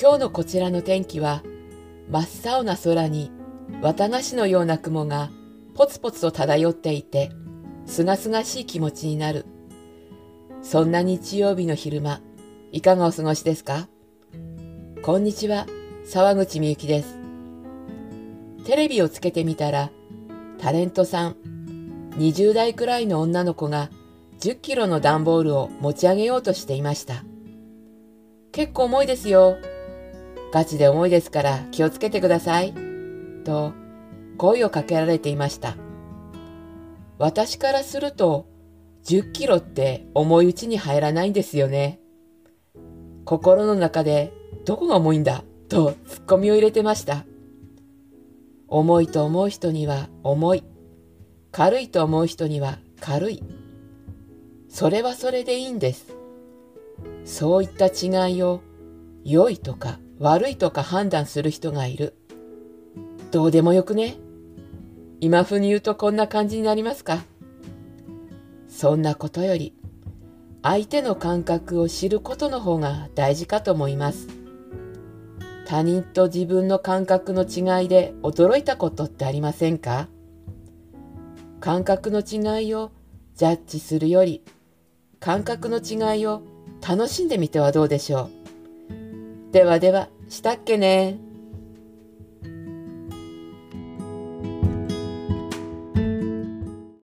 今日のこちらの天気は真っ青な空に綿菓子のような雲がポツポツと漂っていてすがすがしい気持ちになる。そんな日曜日の昼間、いかがお過ごしですか？こんにちは、沢口みゆきです。テレビをつけてみたら、タレントさん、20代くらいの女の子が10キロの段ボールを持ち上げようとしていました。結構重いですよ。ガチで重いですから気をつけてください。と声をかけられていました。私からすると10キロって重いうちに入らないんですよね。心の中でどこが重いんだ？とツッコミを入れてました。重いと思う人には重い。軽いと思う人には軽い。それはそれでいいんです。そういった違いを良いとか悪いとか判断する人がいる。どうでもよくね？今風に言うとこんな感じになりますか？そんなことより相手の感覚を知ることの方が大事かと思います。他人と自分の感覚の違いで驚いたことってありませんか？感覚の違いをジャッジするより感覚の違いを楽しんでみてはどうでしょう？ではでは、したっけね。